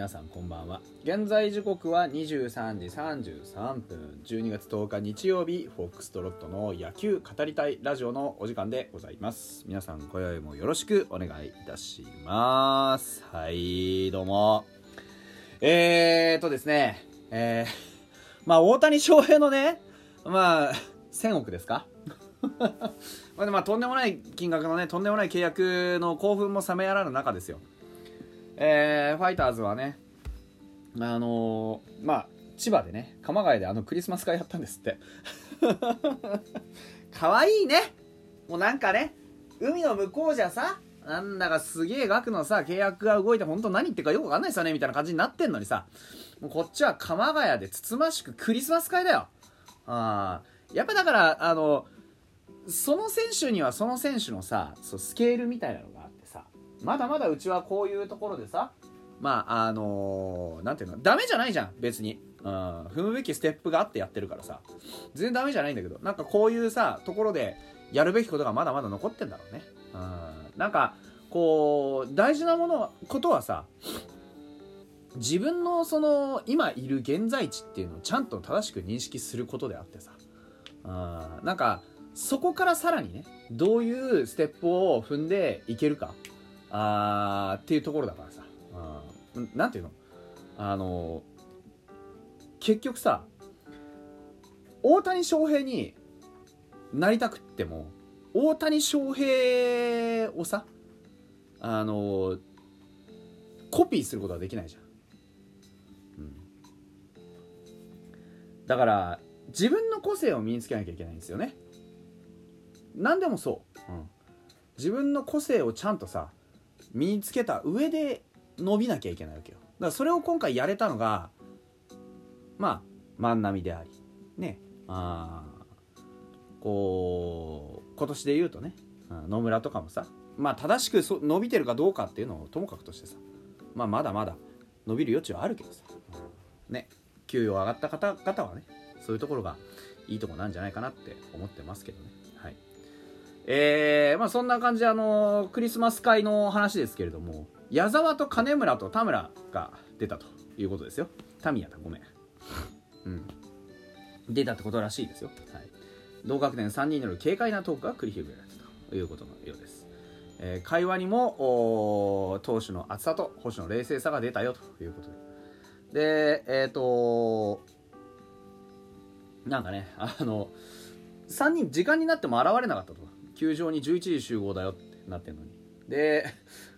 皆さんこんばんは。現在時刻は23時33分。12月10日日曜日フォックストロットの野球語りたいラジオのお時間でございます。皆さん今宵もよろしくお願いいたします。はいどうも。えーとですねえー、まあ大谷翔平のねまあ1000億ですか？まあでまあとんでもない金額のねとんでもない契約の興奮も冷めやらぬ中ですよ。えー、ファイターズはねあのー、まあ千葉でね鎌ヶ谷であのクリスマス会やったんですって。可愛いいね。もうなんかね海の向こうじゃさなんだかすげえ額のさ契約が動いて本当何言ってるかよくわかんないですよねみたいな感じになってんのにさもうこっちは鎌ヶ谷でつつましくクリスマス会だよ。あやっぱだからあのその選手にはその選手のさそうスケールみたいなのがまだまだうちはこういうところでさまああのー、なんていうのダメじゃないじゃん別に、うん、踏むべきステップがあってやってるからさ。全然ダメじゃないんだけどなんかこういうさところでやるべきことがまだまだ残ってんだろうね、うん、なんかこう大事なものことはさ自分のその今いる現在地っていうのをちゃんと正しく認識することであってさ、うん、なんかそこからさらにねどういうステップを踏んでいけるか。あっていうところだからさ、うん、なんていうの？あの結局さ大谷翔平になりたくっても大谷翔平をさあのコピーすることはできないじゃん、うん、だから自分の個性を身につけなきゃいけないんですよね。何でもそう、うん、自分の個性をちゃんとさ身につけた上で伸びなきゃいけないわけよ。だからそれを今回やれたのがまあ万波でありねあこう今年で言うとね野村とかもさまあ正しくそ伸びてるかどうかっていうのをともかくとしてさまあまだまだ伸びる余地はあるけどさ、ね給与上がった方々はねそういうところがいいとこなんじゃないかなって思ってますけどね。えー、まあそんな感じであのクリスマス会の話ですけれども矢沢と金村と田村が出たということですよ。タミヤだごめん。うん。出たってことらしいですよ、はい、同学年3人による軽快なトークが繰り広げられたということのようです、えー、会話にも投手の厚さと保守の冷静さが出たよということで。でえっ、ー、となんかねあの3人時間になっても現れなかったと。球場に11時集合だよってなってんのに。で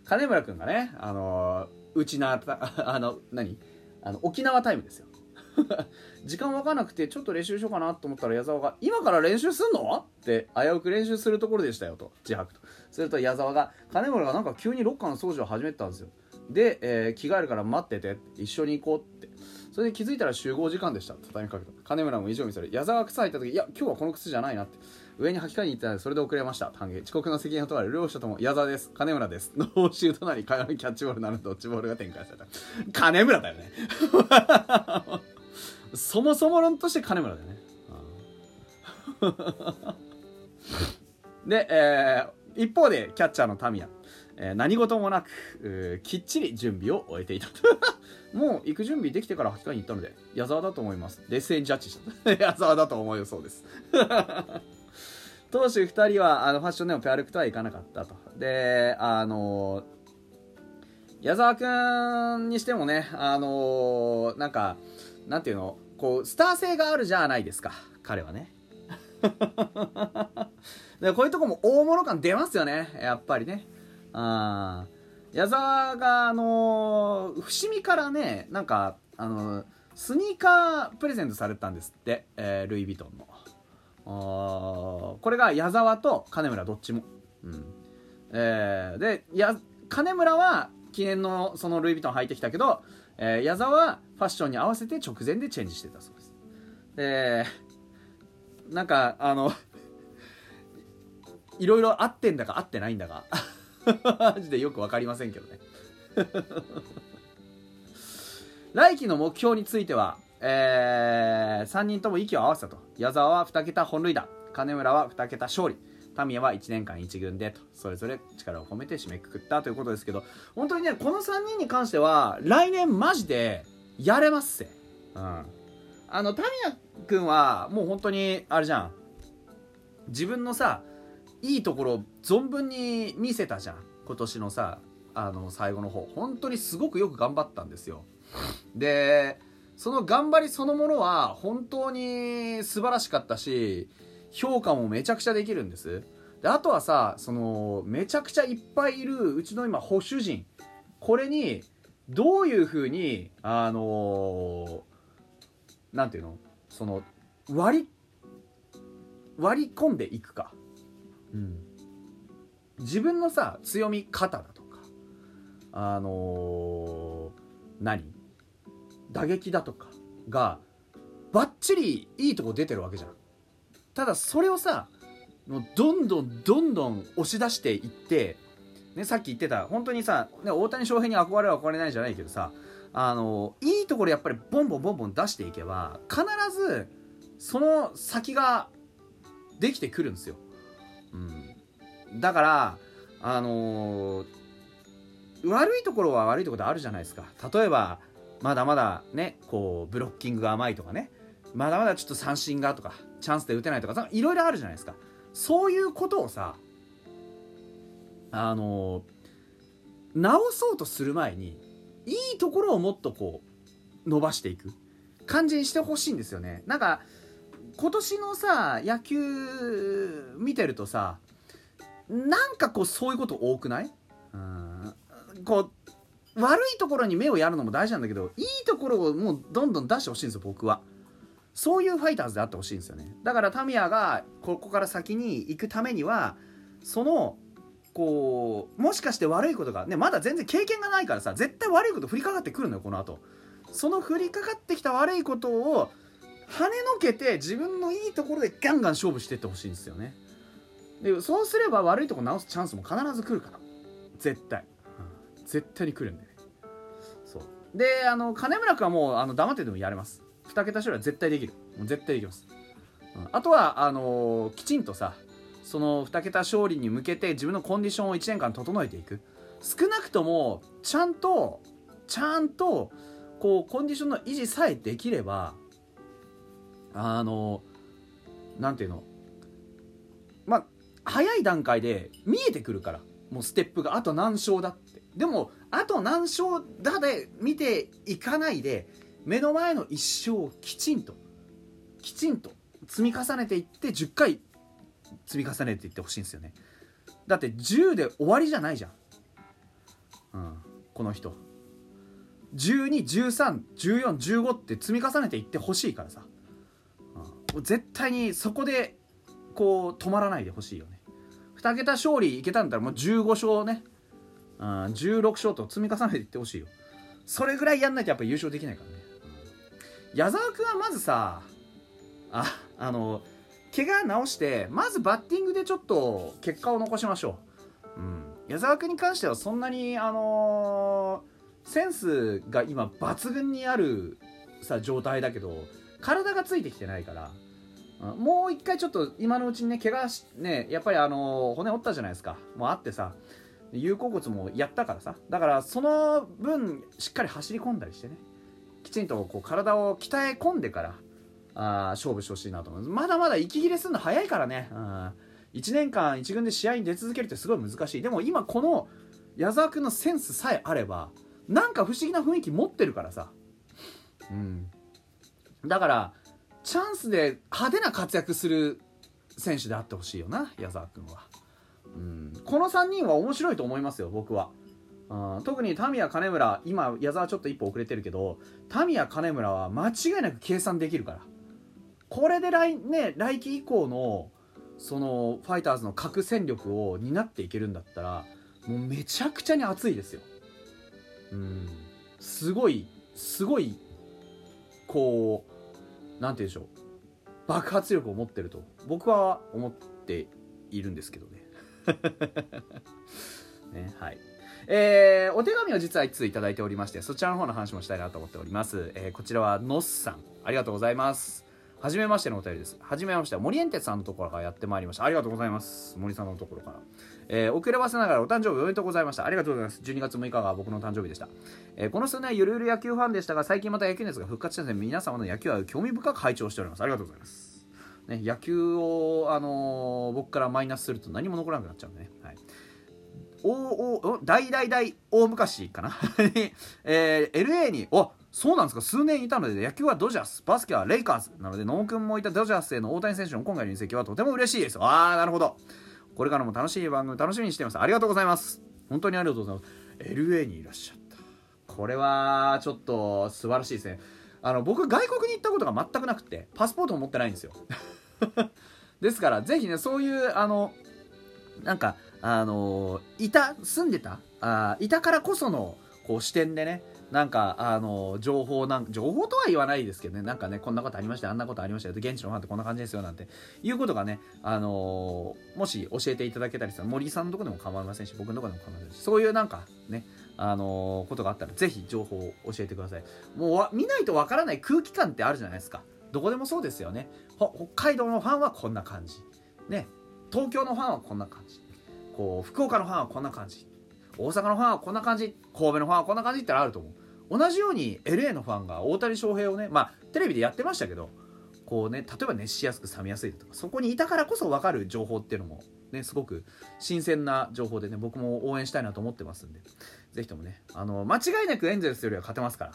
金村君がねあのうちな あの何？あの沖縄タイムですよ。時間分かんなくてちょっと練習しようかなと思ったら矢沢が「今から練習すんの?」って危うく練習するところでしたよと自白と。すると矢沢が金村がなんか急にロッカーの掃除を始めたんですよ。で、えー、着替えるから待ってて一緒に行こうって。それで気づいたら集合時間でした。畳みかけた金村も以上見せる。矢沢が靴履いた時いや今日はこの靴じゃないなって。上に履き替えに行ったのでそれで遅れました。歓迎遅刻の責任を問われる両者とも矢沢です。金村です。ノーシュートなり会話にキャッチボールなるドッジボールが展開された。金村だよね。そもそも論として金村だよね。で、えー、一方でキャッチャーのタミヤ、えー、何事もなくきっちり準備を終えていたと。もう行く準備できてから履き替えに行ったので矢沢だと思います。冷静にジャッジした。矢沢だと思うそうです。投手2人はあのファッションでもペアルックとはいかなかったと。であの矢沢君にしてもねあのなんかなんていうのこうスター性があるじゃないですか。彼はね。でこういうとこも大物感出ますよね。やっぱりね。あ矢沢があの伏見からねなんかあのスニーカープレゼントされたんですって、えー、ルイ・ヴィトンの。これが矢沢と金村どっちも、うん。えー、でや金村は記念のそのルイ・ヴィトン履いてきたけど、えー、矢沢はファッションに合わせて直前でチェンジしてたそうです。でなんかあの いろいろ合ってんだか合ってないんだか。マジでよく分かりませんけどね。来季の目標についてはえー、3人とも息を合わせたと。矢沢は2桁本塁打。金村は2桁勝利。タミヤは1年間1軍でと。それぞれ力を込めて締めくくったということですけど。本当にねこの3人に関しては来年マジでやれますせうん。あのタミヤ君はもう本当にあれじゃん。自分のさいいところを存分に見せたじゃん。今年のさあの最後の方。本当にすごくよく頑張ったんですよ。でその頑張りそのものは本当に素晴らしかったし評価もめちゃくちゃできるんです。であとはさそのめちゃくちゃいっぱいいるうちの今保守陣これにどういうふうにあのなんていうの？その割り割り込んでいくか、うん、自分のさ強み方だとか。あのー、何？打撃だとかがバッチリいいとこ出てるわけじゃん。ただそれをさもうどんどんどんどん押し出していって、ね、さっき言ってた本当にさ、ね、大谷翔平に憧れは憧れないじゃないけどさあのいいところやっぱりボンボンボンボン出していけば必ずその先ができてくるんですよ、うん、だからあのー、悪いところは悪いところであるじゃないですか。例えばまだまだねこうブロッキングが甘いとかね。まだまだちょっと三振がとかチャンスで打てないとかいろいろあるじゃないですか。そういうことをさあの直そうとする前にいいところをもっとこう伸ばしていく。感じにしてほしいんですよね。なんか今年のさ野球見てるとさなんかこうそういうこと多くない？うん。こう悪いところに目をやるのも大事なんだけどいいところをもうどんどん出してほしいんですよ僕は。そういうファイターズであってほしいんですよね。だからタミヤがここから先に行くためにはそのこうもしかして悪いことがねまだ全然経験がないからさ絶対悪いこと降りかかってくるのよこの後。その降りかかってきた悪いことを跳ねのけて自分のいいところでガンガン勝負していってほしいんですよね。でそうすれば悪いとこ直すチャンスも必ず来るから。絶対、絶対に来るんで。ねそう。であの金村君はもうあの黙ってでもやれます。2桁勝利は絶対できる。もう絶対できます、うん、あとはあのー、きちんとさその2桁勝利に向けて自分のコンディションを1年間整えていく。少なくともちゃんとちゃんとこうコンディションの維持さえできればあの何ていうの？まあ早い段階で見えてくるから。もうステップがあと何勝だっでもあと何勝だで見ていかないで目の前の1勝をきちんときちんと積み重ねていって10回積み重ねていってほしいんですよね。だって10で終わりじゃないじゃん、うん、この人。12131415って積み重ねていってほしいからさ、うん、絶対にそこでこう止まらないでほしいよね。2桁勝利いけたんだったらもう15勝ね、うん、16勝と積み重ねていってほしいよ。それぐらいやんないとやっぱ優勝できないからね、矢沢君はまずさああの怪我治してまずバッティングでちょっと結果を残しましょう、うん、矢沢君に関してはそんなにあのー、センスが今抜群にあるさ状態だけど体がついてきてないからもう一回ちょっと今のうちにね怪我しねやっぱりあの骨折ったじゃないですか。もうあってさ有効骨もやったからさ。だからその分しっかり走り込んだりしてね。きちんとこう体を鍛え込んでからあ勝負してほしいなと思います。まだまだ息切れするの早いからね、うん、1年間1軍で試合に出続けるってすごい難しい。でも今この矢沢君のセンスさえあればなんか不思議な雰囲気持ってるからさ。うん。だからチャンスで派手な活躍する選手であってほしいよな矢沢君は、この3人は面白いと思いますよ僕は、うん、特にタミヤ金村今矢沢ちょっと一歩遅れてるけどタミヤ金村は間違いなく計算できるから。これで来,、ね、来季以降のそのファイターズの核戦力を担っていけるんだったらもうめちゃくちゃに熱いですよ。うんすごいすごいこう何て言うんでしょう。爆発力を持ってると僕は思っているんですけどね。ねはいえー、お手紙を実は1通いただいておりましてそちらの方の話もしたいなと思っております、えー、こちらはのっさんありがとうございます初めましてのお便りです。初めまして、森エンテツさんのところからやってまいりました。ありがとうございます。森さんのところから。えー、遅ればせながらお誕生日おめでとうございました。ありがとうございます。12月6日が僕の誕生日でした。えー、この数年ゆるゆる野球ファンでしたが、最近また野球熱が復活したので、皆様の野球愛を興味深く拝聴しております。ありがとうございます。ね、野球を、あのー、僕からマイナスすると何も残らなくなっちゃうんでね。はい。おお大大大大昔かな。えー、LA におそうなんですか。数年いたので野球はドジャースバスケはレイカーズなので野君もいたドジャースへの大谷選手の今回の移籍はとても嬉しいです。ああなるほど。これからも楽しい番組楽しみにしています。ありがとうございます。本当にありがとうございます。LA にいらっしゃった。これはちょっと素晴らしいですね。あの僕外国に行ったことが全くなくてパスポートも持ってないんですよ。ですからぜひねそういうあのなんかあのいた住んでたあいたからこそのこう視点でねなんかあの情報なん情報とは言わないですけどねなんかねこんなことありましたあんなことありましたよ現地のファンってこんな感じですよなんていうことがねあのもし教えていただけたりしたら森さんのとこでも構いませんし僕のとこでも構いませんしそういうなんかねあのことがあったらぜひ情報を教えてください。もう見ないとわからない空気感ってあるじゃないですか。どこでもそうですよね。北海道のファンはこんな感じ。ね。東京のファンはこんな感じ。こう福岡のファンはこんな感じ。大阪のファンはこんな感じ。神戸のファンはこんな感じってあると思う。同じように LA のファンが大谷翔平をねまあテレビでやってましたけどこうね例えば熱しやすく冷めやすいとかそこにいたからこそ分かる情報っていうのもねすごく新鮮な情報でね僕も応援したいなと思ってますんで是非ともねあの間違いなくエンゼルスよりは勝てますから。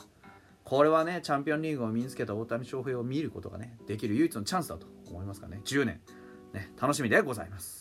これはねチャンピオンリーグを身につけた大谷翔平を見ることがねできる唯一のチャンスだと思いますからね。10年。ね楽しみでございます。